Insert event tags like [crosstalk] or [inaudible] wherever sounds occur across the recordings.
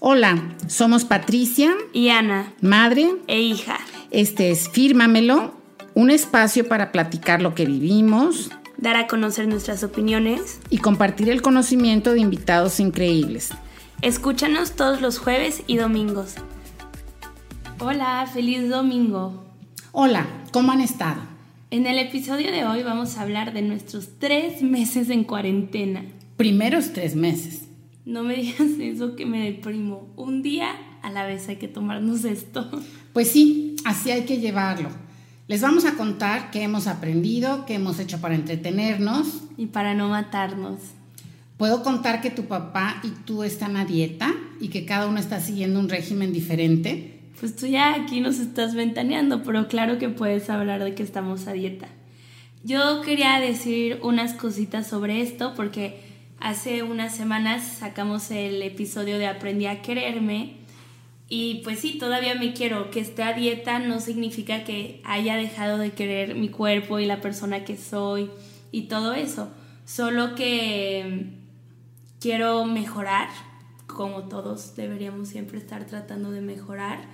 Hola, somos Patricia y Ana, madre e hija. Este es Fírmamelo, un espacio para platicar lo que vivimos, dar a conocer nuestras opiniones y compartir el conocimiento de invitados increíbles. Escúchanos todos los jueves y domingos. Hola, feliz domingo. Hola, ¿cómo han estado? En el episodio de hoy vamos a hablar de nuestros tres meses en cuarentena. Primeros tres meses. No me digas eso que me deprimo. Un día a la vez hay que tomarnos esto. Pues sí, así hay que llevarlo. Les vamos a contar qué hemos aprendido, qué hemos hecho para entretenernos. Y para no matarnos. Puedo contar que tu papá y tú están a dieta y que cada uno está siguiendo un régimen diferente. Pues tú ya aquí nos estás ventaneando, pero claro que puedes hablar de que estamos a dieta. Yo quería decir unas cositas sobre esto porque Hace unas semanas sacamos el episodio de Aprendí a quererme y pues sí, todavía me quiero. Que esté a dieta no significa que haya dejado de querer mi cuerpo y la persona que soy y todo eso. Solo que quiero mejorar, como todos deberíamos siempre estar tratando de mejorar.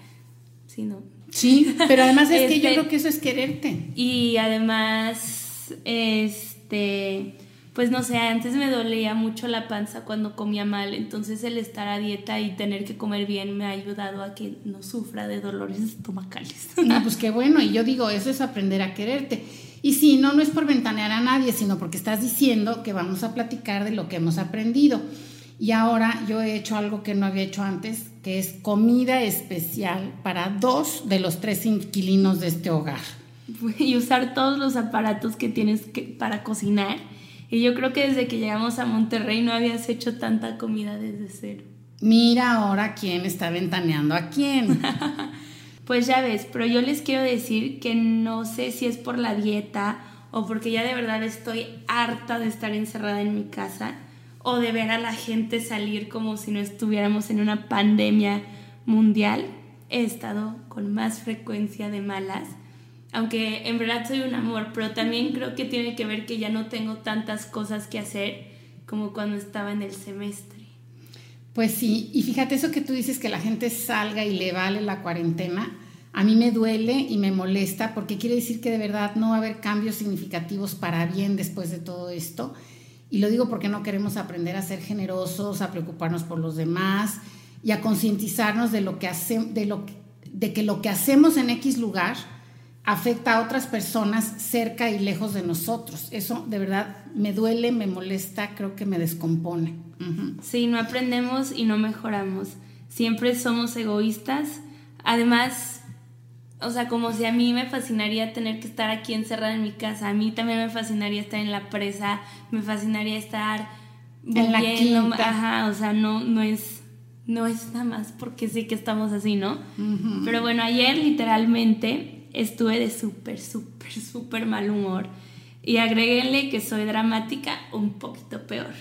Sí, ¿no? Sí, pero además es que yo este, creo que eso es quererte. Y además, este pues no sé, antes me dolía mucho la panza cuando comía mal, entonces el estar a dieta y tener que comer bien me ha ayudado a que no sufra de dolores [laughs] estomacales. No, pues qué bueno, y yo digo, eso es aprender a quererte. Y sí, no, no es por ventanear a nadie, sino porque estás diciendo que vamos a platicar de lo que hemos aprendido. Y ahora yo he hecho algo que no había hecho antes, que es comida especial para dos de los tres inquilinos de este hogar. [laughs] Y usar todos los aparatos que tienes que, para cocinar y yo creo que desde que llegamos a Monterrey no habías hecho tanta comida desde cero. Mira ahora quién está ventaneando a quién. [laughs] pues ya ves, pero yo les quiero decir que no sé si es por la dieta o porque ya de verdad estoy harta de estar encerrada en mi casa o de ver a la gente salir como si no estuviéramos en una pandemia mundial. He estado con más frecuencia de malas aunque en verdad soy un amor, pero también creo que tiene que ver que ya no tengo tantas cosas que hacer como cuando estaba en el semestre. Pues sí, y fíjate eso que tú dices que la gente salga y le vale la cuarentena, a mí me duele y me molesta porque quiere decir que de verdad no va a haber cambios significativos para bien después de todo esto. Y lo digo porque no queremos aprender a ser generosos, a preocuparnos por los demás y a concientizarnos de lo que de lo de que lo que hacemos en X lugar afecta a otras personas cerca y lejos de nosotros. Eso de verdad me duele, me molesta, creo que me descompone. Sí, no aprendemos y no mejoramos. Siempre somos egoístas. Además, o sea, como si a mí me fascinaría tener que estar aquí encerrada en mi casa, a mí también me fascinaría estar en la presa, me fascinaría estar en la quinta. Ajá, o sea, no, no es no es nada más porque sí que estamos así, ¿no? Pero bueno, ayer literalmente estuve de súper, súper, súper mal humor. Y agréguenle que soy dramática un poquito peor.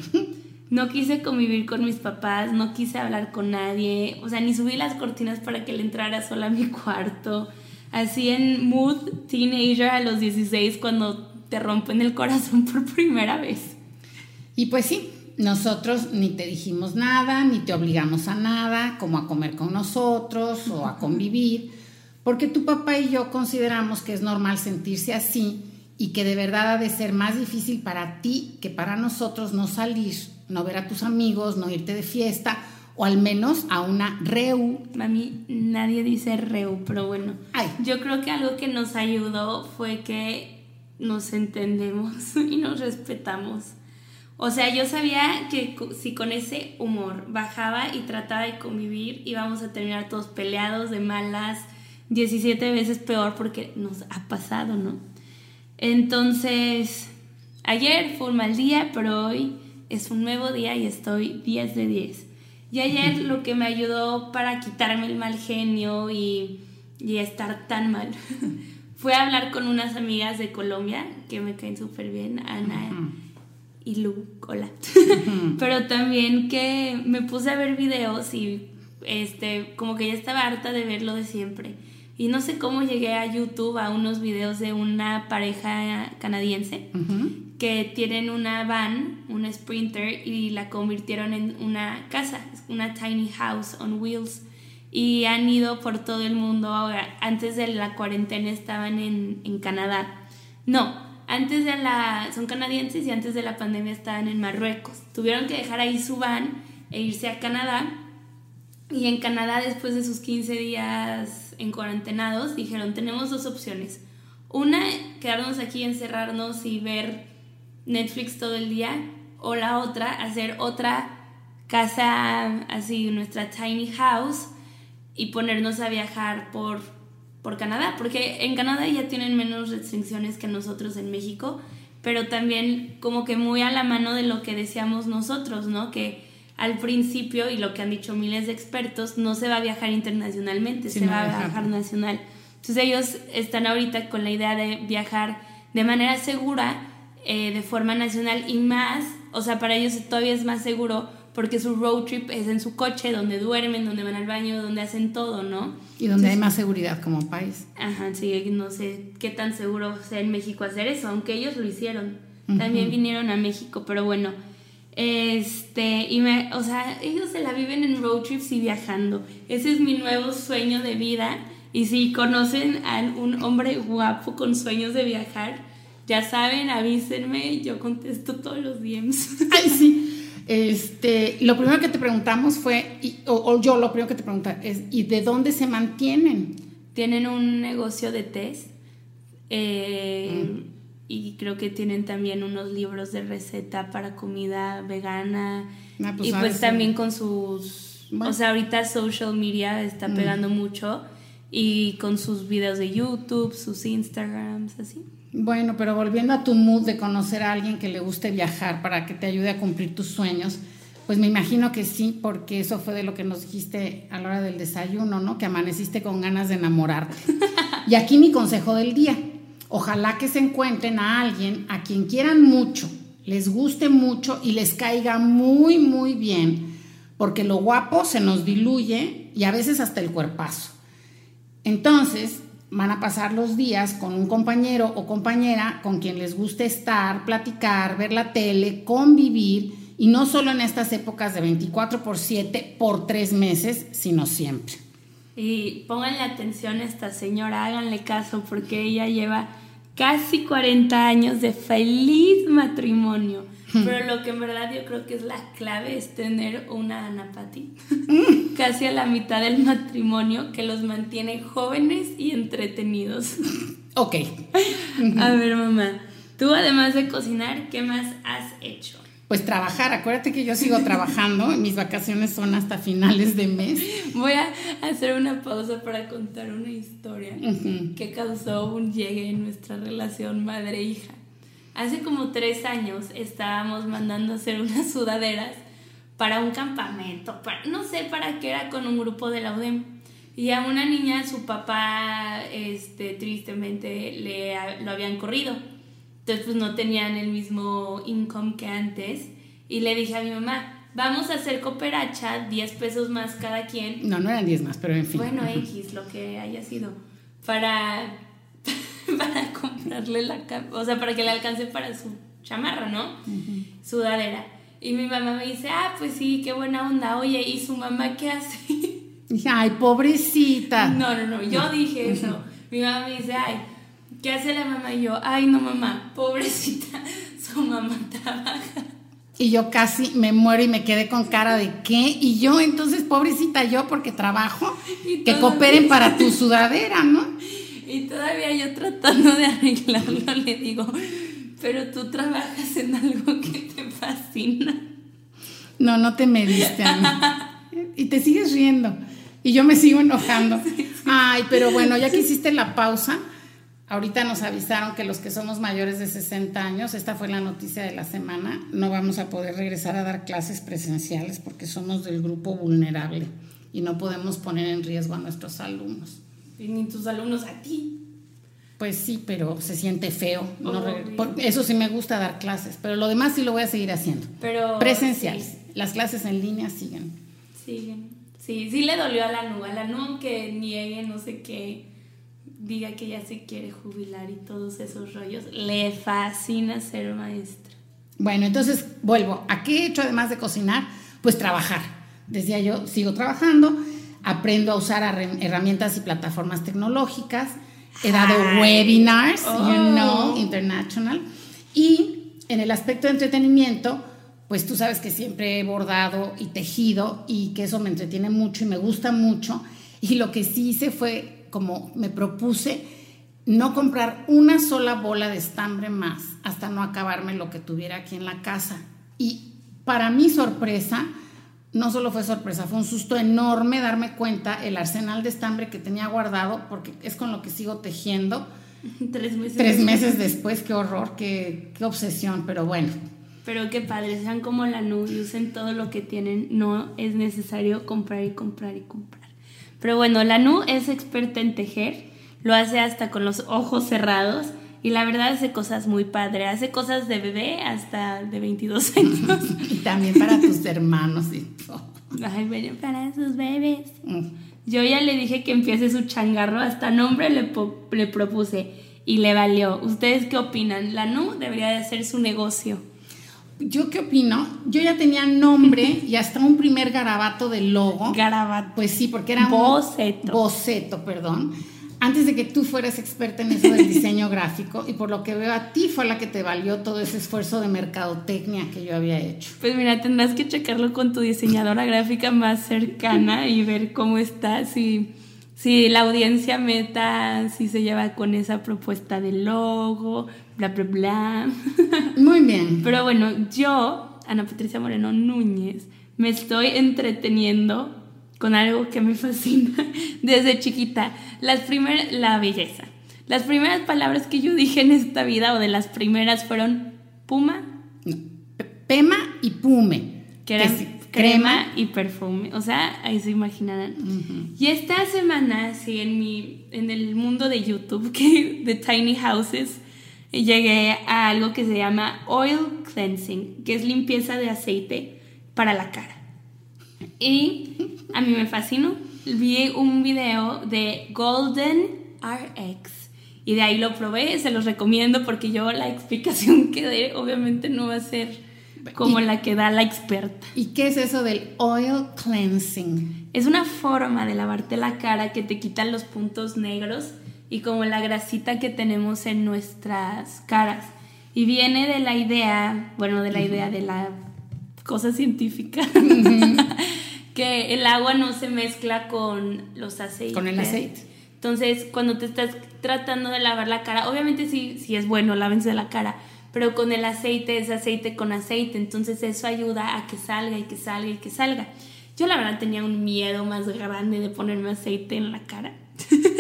No quise convivir con mis papás, no quise hablar con nadie, o sea, ni subí las cortinas para que le entrara sola a mi cuarto. Así en mood teenager a los 16 cuando te rompen el corazón por primera vez. Y pues sí, nosotros ni te dijimos nada, ni te obligamos a nada, como a comer con nosotros o a [laughs] convivir porque tu papá y yo consideramos que es normal sentirse así y que de verdad ha de ser más difícil para ti que para nosotros no salir, no ver a tus amigos, no irte de fiesta o al menos a una reu. Mami, nadie dice reu, pero bueno. Yo creo que algo que nos ayudó fue que nos entendemos [laughs] y nos respetamos. O sea, yo sabía que si con ese humor bajaba y trataba de convivir, íbamos a terminar todos peleados, de malas, 17 veces peor porque nos ha pasado, ¿no? Entonces, ayer fue un mal día, pero hoy es un nuevo día y estoy 10 de 10. Y ayer lo que me ayudó para quitarme el mal genio y, y estar tan mal [laughs] fue hablar con unas amigas de Colombia que me caen súper bien, Ana y Lu, hola. [laughs] pero también que me puse a ver videos y este, como que ya estaba harta de ver lo de siempre Y no sé cómo llegué a YouTube a unos videos de una pareja canadiense que tienen una van, una Sprinter, y la convirtieron en una casa, una tiny house on wheels. Y han ido por todo el mundo. Antes de la cuarentena estaban en, en Canadá. No, antes de la... son canadienses y antes de la pandemia estaban en Marruecos. Tuvieron que dejar ahí su van e irse a Canadá. Y en Canadá, después de sus 15 días en cuarentenados dijeron, tenemos dos opciones. Una, quedarnos aquí, encerrarnos y ver Netflix todo el día. O la otra, hacer otra casa, así, nuestra tiny house y ponernos a viajar por, por Canadá. Porque en Canadá ya tienen menos restricciones que nosotros en México, pero también como que muy a la mano de lo que decíamos nosotros, ¿no? Que al principio, y lo que han dicho miles de expertos, no se va a viajar internacionalmente, se va a viajar nacional. Entonces ellos están ahorita con la idea de viajar de manera segura, eh, de forma nacional y más, o sea, para ellos todavía es más seguro porque su road trip es en su coche, donde duermen, donde van al baño, donde hacen todo, ¿no? Y donde hay más seguridad como país. Ajá, sí, no sé qué tan seguro sea en México hacer eso, aunque ellos lo hicieron. También vinieron a México, pero bueno, este, y me, o sea, ellos se la viven en road trips y viajando. Ese es mi nuevo sueño de vida. Y si conocen a un hombre guapo con sueños de viajar, ya saben, avísenme, yo contesto todos los DMs. [laughs] Ay, sí. Este, lo primero que te preguntamos fue, o, yo lo primero que te pregunté es, ¿y de dónde se mantienen? Tienen un negocio de test. Eh, mm y creo que tienen también unos libros de receta para comida vegana ah, pues y pues también con sus o sea ahorita social media está mm. pegando mucho y con sus videos de YouTube sus Instagrams así bueno pero volviendo a tu mood de conocer a alguien que le guste viajar para que te ayude a cumplir tus sueños pues me imagino que sí, porque eso fue de lo que nos dijiste a la hora del desayuno, ¿no? Que amaneciste con ganas de enamorarte. [laughs] y aquí mi consejo del día Ojalá que se encuentren a alguien a quien quieran mucho, les guste mucho y les caiga muy, muy bien, porque lo guapo se nos diluye y a veces hasta el cuerpazo. Entonces, van a pasar los días con un compañero o compañera con quien les guste estar, platicar, ver la tele, convivir, y no solo en estas épocas de 24 por 7 por tres meses, sino siempre. Y pónganle atención a esta señora, háganle caso porque ella lleva casi 40 años de feliz matrimonio. Hmm. Pero lo que en verdad yo creo que es la clave es tener una anapati hmm. [laughs] casi a la mitad del matrimonio que los mantiene jóvenes y entretenidos. Ok. [laughs] a ver, mamá, tú además de cocinar, ¿qué más has hecho? Pues trabajar, acuérdate que yo sigo trabajando, [laughs] mis vacaciones son hasta finales de mes. Voy a hacer una pausa para contar una historia que causó un llegue en nuestra relación madre-hija. Hace como tres años estábamos mandando hacer unas sudaderas para un campamento, no sé para qué era con un grupo de la UDEM. Y a una niña su papá, este, tristemente, le, lo habían corrido entonces pues no tenían el mismo income que antes. Y le dije a mi mamá, vamos a hacer cooperacha, 10 pesos más cada quien. No, no eran 10 más, pero en fin. Bueno, X, lo que haya sido. Para, [laughs] para comprarle la... O sea, para que le alcance para su chamarra, ¿no? Sudadera. Y mi mamá me dice, ah, pues sí, qué buena onda. Oye, ¿y su mamá qué hace? Dije, ay, pobrecita. No, no, no, yo dije eso. Mi mamá me dice, ay, ¿Qué hace la mamá? Y yo, ay no mamá, pobrecita, [laughs] su mamá trabaja. Y yo casi me muero y me quedé con cara de qué. Y yo, entonces, pobrecita yo, porque trabajo, que cooperen [laughs] para tu sudadera, ¿no? Y todavía yo tratando de arreglarlo, le digo, pero tú trabajas en algo que te fascina. No, no te mediste a mí. Y te sigues riendo. Y yo me sigo enojando. [laughs] Ay, pero bueno, ya que hiciste la pausa, Ahorita nos avisaron que los que somos mayores de 60 años, esta fue la noticia de la semana, no vamos a poder regresar a dar clases presenciales porque somos del grupo vulnerable y no podemos poner en riesgo a nuestros alumnos. Y ni tus alumnos a ti. Pues sí, pero se siente feo. eso sí me gusta dar clases, pero lo demás sí lo voy a seguir haciendo. Pero presenciales. Las clases en línea siguen. Siguen. Sí, sí le dolió a la NU, a la NU que niegue no sé qué diga que ya se quiere jubilar y todos esos rollos. Le fascina ser maestra. Bueno, entonces vuelvo. ¿A qué he hecho además de cocinar? Pues trabajar. Decía yo, sigo trabajando, aprendo a usar herramientas y plataformas tecnológicas, he dado webinars, you oh. know, international, y en el aspecto de entretenimiento, pues tú sabes que siempre he bordado y tejido y que eso me entretiene mucho y me gusta mucho. Y lo que sí hice fue, como me propuse, no comprar una sola bola de estambre más hasta no acabarme lo que tuviera aquí en la casa. Y para mi sorpresa, no solo fue sorpresa, fue un susto enorme darme cuenta el arsenal de estambre que tenía guardado, porque es con lo que sigo tejiendo. [laughs] Tres meses. Tres meses después, qué horror, qué, qué obsesión, pero bueno. Pero qué padre, sean como la nube y usen todo lo que tienen, no es necesario comprar y comprar y comprar. Pero bueno, la Nu es experta en tejer, lo hace hasta con los ojos cerrados y la verdad hace cosas muy padres, hace cosas de bebé hasta de 22 años. [laughs] y también para tus hermanos y todo. Ay, bueno, para sus bebés. Mm. Yo ya le dije que empiece su changarro, hasta nombre le, le propuse y le valió. ¿Ustedes qué opinan? La NU debería de hacer su negocio. ¿Yo qué opino? Yo ya tenía nombre y hasta un primer garabato de logo. Garabato. Pues sí, porque era boceto. un boceto, perdón. Antes de que tú fueras experta en eso del [laughs] diseño gráfico y por lo que veo a ti fue la que te valió todo ese esfuerzo de mercadotecnia que yo había hecho. Pues mira, tendrás que checarlo con tu diseñadora gráfica más cercana [laughs] y ver cómo está, si, si la audiencia meta, si se lleva con esa propuesta de logo, bla, bla, bla. Muy bien. Pero bueno, yo, Ana Patricia Moreno Núñez, me estoy entreteniendo con algo que me fascina [laughs] desde chiquita. Las primeras, la belleza. Las primeras palabras que yo dije en esta vida, o de las primeras, fueron puma. Pema y pume. Que eran crema, y perfume. O sea, ahí se imaginarán. Y esta semana, sí, en, mi, en el mundo de YouTube, [laughs] que, de Tiny Houses, llegué a algo que se llama oil cleansing, que es limpieza de aceite para la cara. Y a mí me fascinó. Vi un video de Golden RX y de ahí lo probé, se los recomiendo porque yo la explicación que dé obviamente no va a ser como la que da la experta. ¿Y qué es eso del oil cleansing? Es una forma de lavarte la cara que te quita los puntos negros y como la grasita que tenemos en nuestras caras. Y viene de la idea, bueno, de la idea de la cosa científica, [laughs] que el agua no se mezcla con los aceites. Con el aceite. Entonces, cuando te estás tratando de lavar la cara, obviamente sí, sí es bueno, lávense la cara, pero con el aceite es aceite con aceite, entonces eso ayuda a que salga y que salga y que salga. Yo la verdad tenía un miedo más grande de ponerme aceite en la cara. [laughs]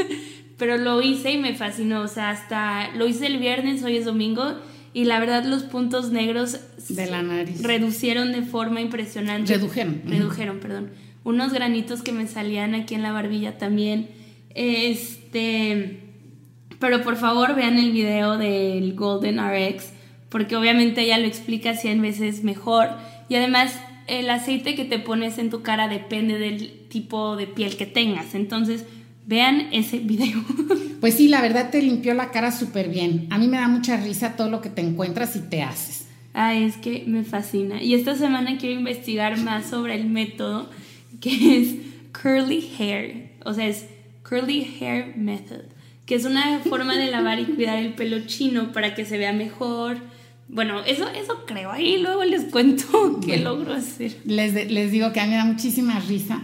pero lo hice y me fascinó, o sea, hasta lo hice el viernes, hoy es domingo y la verdad los puntos negros de la nariz reducieron de forma impresionante. Redujeron. Redujeron, perdón. Unos granitos que me salían aquí en la barbilla también. Este, pero por favor vean el video del Golden RX porque obviamente ella lo explica 100 veces mejor y además el aceite que te pones en tu cara depende del tipo de piel que tengas. Entonces, Vean ese video. [laughs] Pues sí, la verdad te limpió la cara súper bien. A mí me da mucha risa todo lo que te encuentras y te haces. Ay, es que me fascina. Y esta semana quiero investigar más sobre el método que es curly hair. O sea, es curly hair method, que es una forma de lavar y cuidar el pelo chino para que se vea mejor. Bueno, eso, eso creo. Ahí luego les cuento [laughs] qué logro hacer. Les, les digo que a mí me da muchísima risa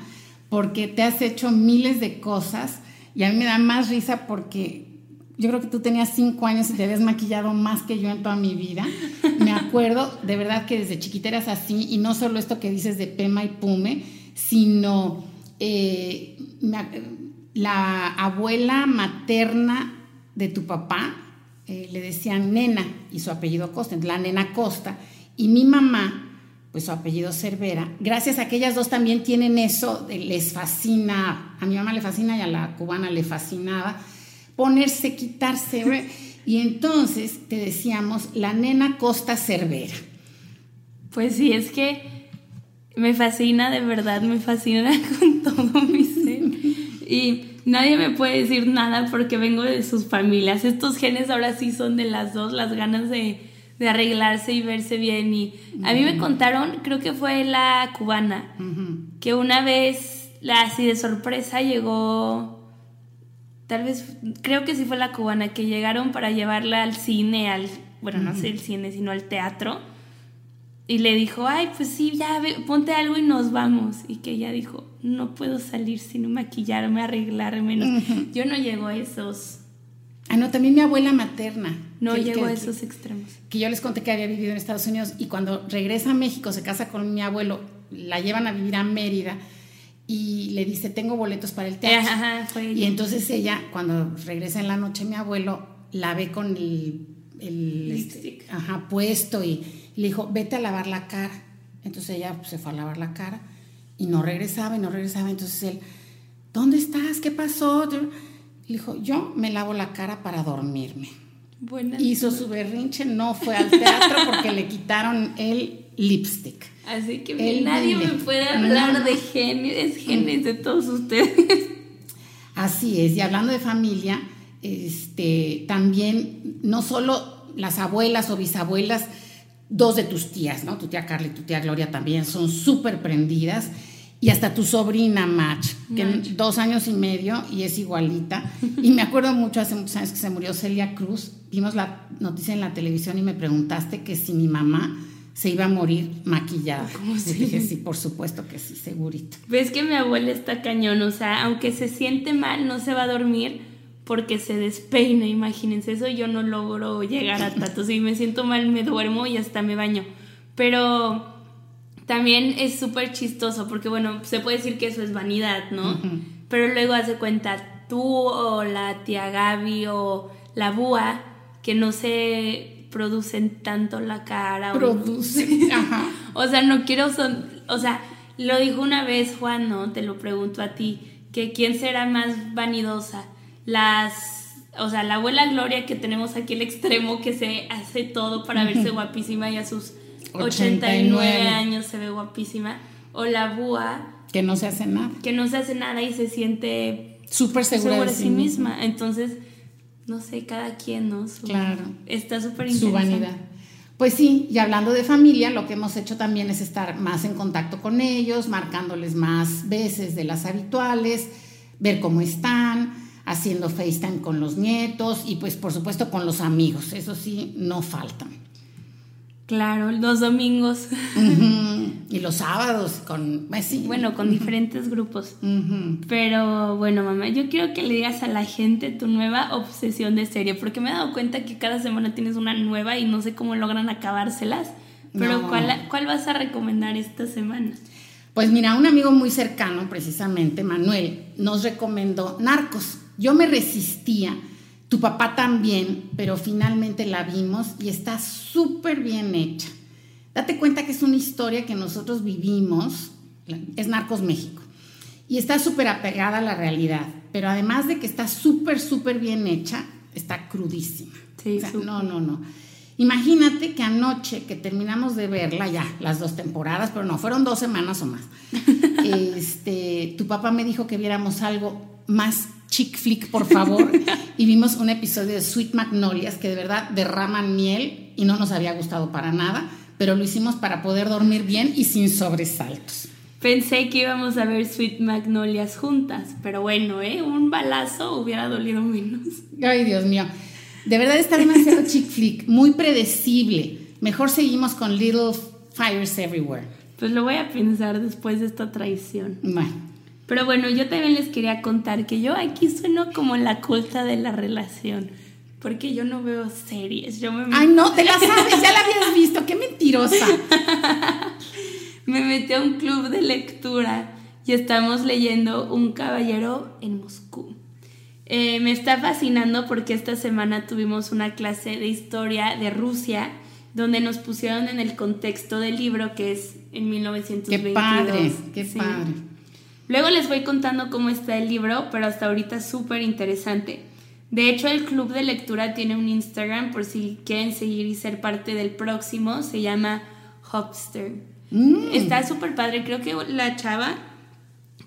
porque te has hecho miles de cosas y a mí me da más risa porque yo creo que tú tenías cinco años y te habías maquillado más que yo en toda mi vida. Me [laughs] acuerdo de verdad que desde chiquita eras así y no solo esto que dices de Pema y Pume, sino eh, la abuela materna de tu papá eh, le decían nena y su apellido Costa, la nena Costa, y mi mamá pues su apellido Cervera, gracias a que ellas dos también tienen eso, les fascina, a mi mamá le fascina y a la cubana le fascinaba, ponerse, quitarse, [laughs] y entonces te decíamos la nena Costa Cervera. Pues sí, es que me fascina, de verdad, me fascina [laughs] con todo mi ser. Y nadie me puede decir nada porque vengo de sus familias. Estos genes ahora sí son de las dos, las ganas de, de arreglarse y verse bien. Y a mí me contaron, creo que fue la cubana, que una vez, así de sorpresa, llegó, tal vez, creo que sí fue la cubana, que llegaron para llevarla al cine, al, bueno, no sé el cine, sino al teatro. Y le dijo, ay, pues sí, ya, ponte algo y nos vamos. Y que ella dijo, no puedo salir sin maquillarme, arreglarme. Yo no llego a esos Ah, no, también mi abuela materna. No llegó a esos extremos. Que yo les conté que había vivido en Estados Unidos y cuando regresa a México, se casa con mi abuelo, la llevan a vivir a Mérida y le dice, tengo boletos para el teatro. Ajá, fue y entonces ella, cuando regresa en la noche, mi abuelo la ve con el, el ajá, puesto y, le dijo, vete a lavar la cara. Entonces ella pues, se fue a lavar la cara y no regresaba y no regresaba. Entonces él, ¿dónde estás? ¿Qué pasó? Dijo, yo me lavo la cara para dormirme. Hizo su berrinche, no fue al teatro porque le quitaron el lipstick. Así que nadie me puede hablar de genes, genes de todos ustedes. Así es, y hablando de familia, este, también no solo las abuelas o bisabuelas, dos de tus tías, ¿no? Tu tía Carla y tu tía Gloria también son súper prendidas y hasta tu sobrina Match, que dos años y medio y es igualita. Y me acuerdo mucho hace muchos años que se murió Celia Cruz. Vimos la noticia en la televisión y me preguntaste que si mi mamá se iba a morir maquillada. ¿Cómo se? dije, sí, por supuesto que sí, segurito. Ves que mi abuela está cañón, o sea, aunque se siente mal, no se va a dormir porque se despeina, imagínense, eso yo no logro llegar a tanto. Si me siento mal, me duermo y hasta me baño. Pero también es súper chistoso porque, bueno, se puede decir que eso es vanidad, ¿no? Pero luego hace cuenta tú o la tía Gaby o la búa que no se producen tanto la cara. Producen, [laughs] ajá. o sea, no quiero son, o sea, lo dijo una vez Juan, ¿no? Te lo pregunto a ti, que quién será más vanidosa, las, o sea, la abuela Gloria que tenemos aquí el extremo que se hace todo para verse guapísima y a sus 89, años, se ve guapísima. O la búa. Que no se hace nada. Que no se hace nada y se siente súper segura, de sí misma. Entonces, no sé, cada quien, ¿no? claro. Está súper Su vanidad. Pues sí, y hablando de familia, lo que hemos hecho también es estar más en contacto con ellos, marcándoles más veces de las habituales, ver cómo están, haciendo FaceTime con los nietos y pues por supuesto con los amigos, eso sí, no faltan. Claro, los domingos. Y los sábados con Messi. Bueno, con diferentes grupos. Pero bueno, mamá, yo quiero que le digas a la gente tu nueva obsesión de serie, porque me he dado cuenta que cada semana tienes una nueva y no sé cómo logran acabárselas. Pero ¿cuál, ¿cuál vas a recomendar esta semana? Pues mira, un amigo muy cercano, precisamente, Manuel, nos recomendó Narcos. Yo me resistía tu papá también, pero finalmente la vimos y está súper bien hecha. Date cuenta que es una historia que nosotros vivimos, es Narcos México, y está súper apegada a la realidad, pero además de que está súper, súper bien hecha, está crudísima. Sí, no, no, no. Imagínate que anoche que terminamos de verla, ya, las dos temporadas, pero no, fueron dos semanas o más. [laughs] este, tu papá me dijo que viéramos algo más chick flick, por favor. [laughs] y vimos un episodio de Sweet Magnolias que de verdad derraman miel y no nos había gustado para nada, pero lo hicimos para poder dormir bien y sin sobresaltos. Pensé que íbamos a ver Sweet Magnolias juntas, pero bueno, ¿eh? un balazo hubiera dolido menos. Ay, Dios mío. De verdad está demasiado [laughs] chick flick, muy predecible. Mejor seguimos con Little Fires Everywhere. Pues lo voy a pensar después de esta traición. Bueno. Pero bueno, yo también les quería contar que yo aquí sueno como la culta de la relación. Porque yo no veo series. Yo me Ay, no, te la sabes, ya la habías visto, qué mentirosa. [laughs] me metí a un club de lectura y estamos leyendo Un caballero en Moscú. Eh, me está fascinando porque esta semana tuvimos una clase de historia de Rusia donde nos pusieron en el contexto del libro que es en 1922. Qué padre, qué padre. Luego les voy contando cómo está el libro, pero hasta ahorita es súper interesante. De hecho, el club de lectura tiene un Instagram por si quieren seguir y ser parte del próximo. Se llama Hopster. Mm. Está súper padre. Creo que la chava,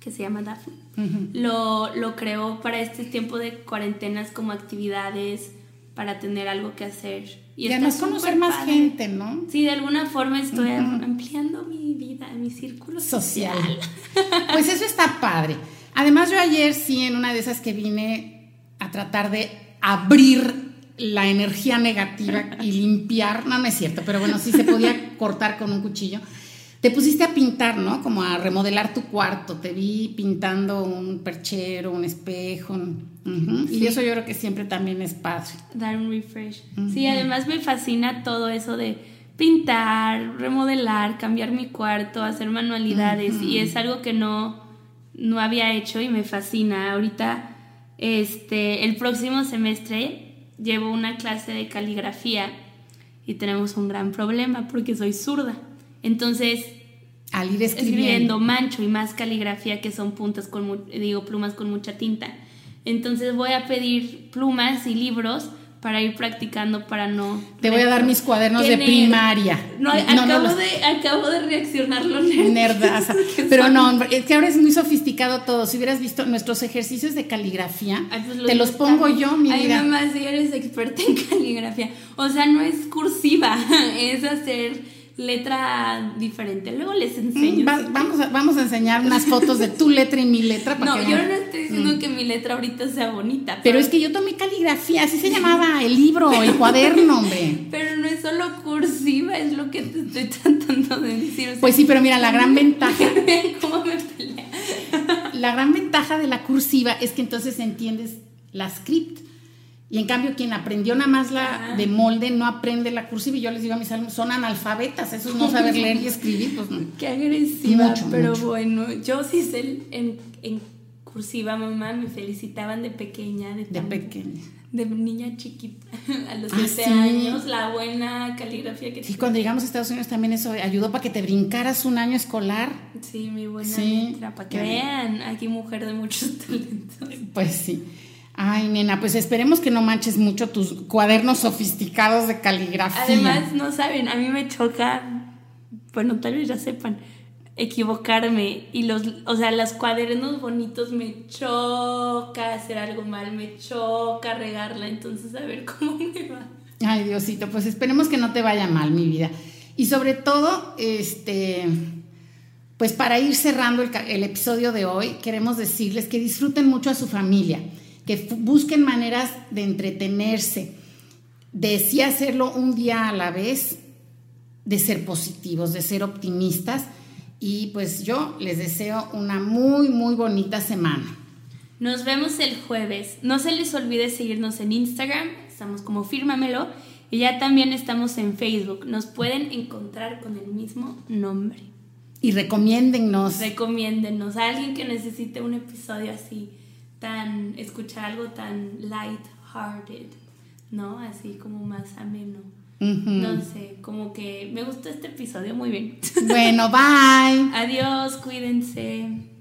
que se llama Daphne, lo, lo creó para este tiempo de cuarentenas como actividades, para tener algo que hacer. Y, además conocer más gente, ¿no? Sí, de alguna forma estoy ampliando mi mi círculo social. [laughs] pues eso está padre. Además yo ayer sí, en una de esas que vine a tratar de abrir la energía negativa y limpiar, no, no es cierto, pero bueno, sí se podía [laughs] cortar con un cuchillo. Te pusiste a pintar, ¿no? Como a remodelar tu cuarto. Te vi pintando un perchero, un espejo. Y eso yo creo que siempre también es padre. Dar un refresh. Sí, además me fascina todo eso de pintar, remodelar, cambiar mi cuarto, hacer manualidades. Y es algo que no, no había hecho y me fascina. Ahorita, este, el próximo semestre llevo una clase de caligrafía y tenemos un gran problema porque soy zurda. Entonces, al ir escribiendo. mancho y más caligrafía que son puntas con digo plumas con mucha tinta. Entonces voy a pedir plumas y libros para ir practicando para no te voy a dar mis cuadernos de primaria. No, acabo, de, acabo de reaccionar lo nerdaza. [laughs] Pero no es que ahora es muy sofisticado todo. Si hubieras visto nuestros ejercicios de caligrafía pues te los pongo yo mi Ay, mamá si eres experta en [laughs] caligrafía. O sea no es cursiva [laughs] es hacer letra diferente. Luego les enseño. vamos, a, vamos a enseñar unas fotos de tu letra y mi letra. Para no, yo no estoy diciendo mm. que mi letra ahorita sea bonita. Pero, es que yo tomé caligrafía, así se llamaba el libro, el cuaderno, hombre. [laughs] Pero no es solo cursiva, es lo que te estoy tratando de decir. pues sí, pero mira, la gran [laughs] ventaja. ¿Cómo me pelea? la gran ventaja de la cursiva es que entonces entiendes la script. Y en cambio, quien aprendió nada más la de molde no aprende la cursiva. Y yo les digo a mis alumnos, son analfabetas, eso es no saber [laughs] leer y escribir. Pues, Qué agresiva, pero bueno, yo sí sé en, en, cursiva, mamá, me felicitaban de pequeña. De, de pequeña. De niña chiquita, [laughs] a los 12 ah, años, la buena caligrafía que Y cuando llegamos a Estados Unidos también eso ayudó para que te brincaras un año escolar. Sí, mi buena letra, para que vean, aquí mujer de muchos [laughs] talentos. Pues sí. Ay, nena, pues esperemos que no manches mucho tus cuadernos sofisticados de caligrafía. Además, no saben, a mí me choca, bueno, tal vez ya sepan, equivocarme y los, o sea, los cuadernos bonitos me choca hacer algo mal, me choca regarla, entonces a ver cómo [laughs] me va. Ay, Diosito, pues esperemos que no te vaya mal, mi vida. Y sobre todo, este, pues para ir cerrando el, el episodio de hoy, queremos decirles que disfruten mucho a su familia que busquen maneras de entretenerse, de sí hacerlo un día a la vez, de ser positivos, de ser optimistas. Y pues yo les deseo una muy, muy bonita semana. Nos vemos el jueves. No se les olvide seguirnos en Instagram, estamos como Fírmamelo, y ya también estamos en Facebook. Nos pueden encontrar con el mismo nombre. Y recomiéndennos. Recomiéndennos a alguien que necesite un episodio así tan, escuchar algo tan light-hearted, ¿no? Así como más ameno. No sé, como que me gustó este episodio muy bien. Bueno, bye. [laughs] Adiós, cuídense.